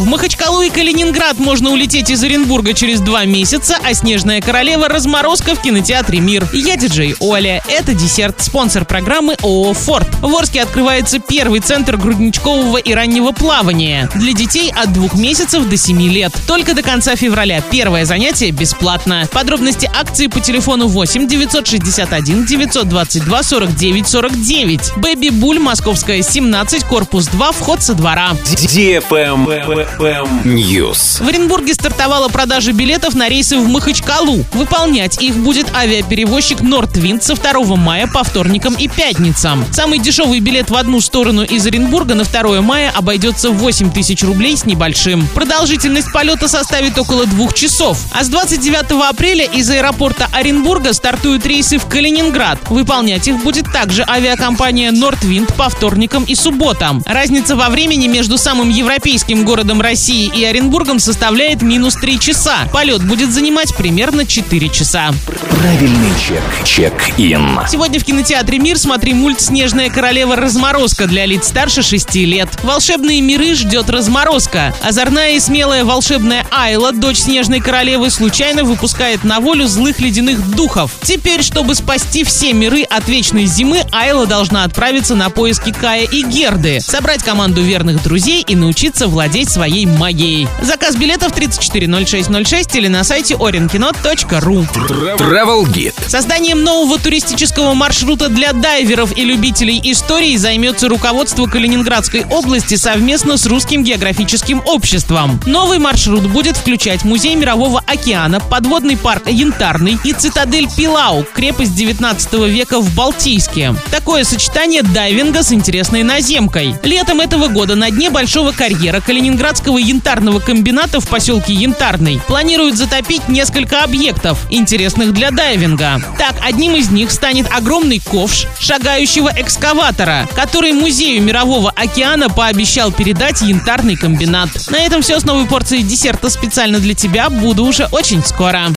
В Махачкалу и Калининград можно улететь из Оренбурга через два месяца, а «Снежная королева» разморозка в кинотеатре «Мир». Я диджей Оля. Это десерт. Спонсор программы ООО «Форд». В Орске открывается первый центр грудничкового и раннего плавания для детей от двух месяцев до 7 лет. Только до конца февраля. Первое занятие бесплатно. Подробности акции по телефону 8 961 922 49 49. Бэби Буль, Московская, 17, корпус 2, вход со двора. News. В Оренбурге стартовала продажа билетов на рейсы в Махачкалу. Выполнять их будет авиаперевозчик Нортвинд со 2 мая по вторникам и пятницам. Самый дешевый билет в одну сторону из Оренбурга на 2 мая обойдется в 8 тысяч рублей с небольшим. Продолжительность полета составит около двух часов. А с 29 апреля из аэропорта Оренбурга стартуют рейсы в Калининград. Выполнять их будет также авиакомпания Нортвинд по вторникам и субботам. Разница во времени между самым европейским городом России и Оренбургом составляет минус 3 часа. Полет будет занимать примерно 4 часа. Правильный чек. Чек-ин. Сегодня в кинотеатре «Мир» смотри мульт «Снежная королева. Разморозка» для лиц старше 6 лет. Волшебные миры ждет разморозка. Озорная и смелая волшебная Айла, дочь Снежной королевы, случайно выпускает на волю злых ледяных духов. Теперь, чтобы спасти все миры от вечной зимы, Айла должна отправиться на поиски Кая и Герды, собрать команду верных друзей и научиться владеть своей магией. Заказ билетов 340606 или на сайте orinkino.ru. Travel Guide. Созданием нового туристического маршрута для дайверов и любителей истории займется руководство Калининградской области совместно с Русским географическим обществом. Новый маршрут будет включать Музей Мирового океана, подводный парк Янтарный и цитадель Пилау, крепость 19 века в Балтийске. Такое сочетание дайвинга с интересной наземкой. Летом этого года на дне большого карьера Калининградского янтарного комбината в поселке Янтарный планируют затопить несколько объектов, интересных для дайвинга. Так, одним из них станет огромный ковш шагающего экскаватора, который Музею Мирового океана пообещал передать янтарный комбинат. На этом все с новой порцией десерта специально для тебя. Буду уже очень скоро.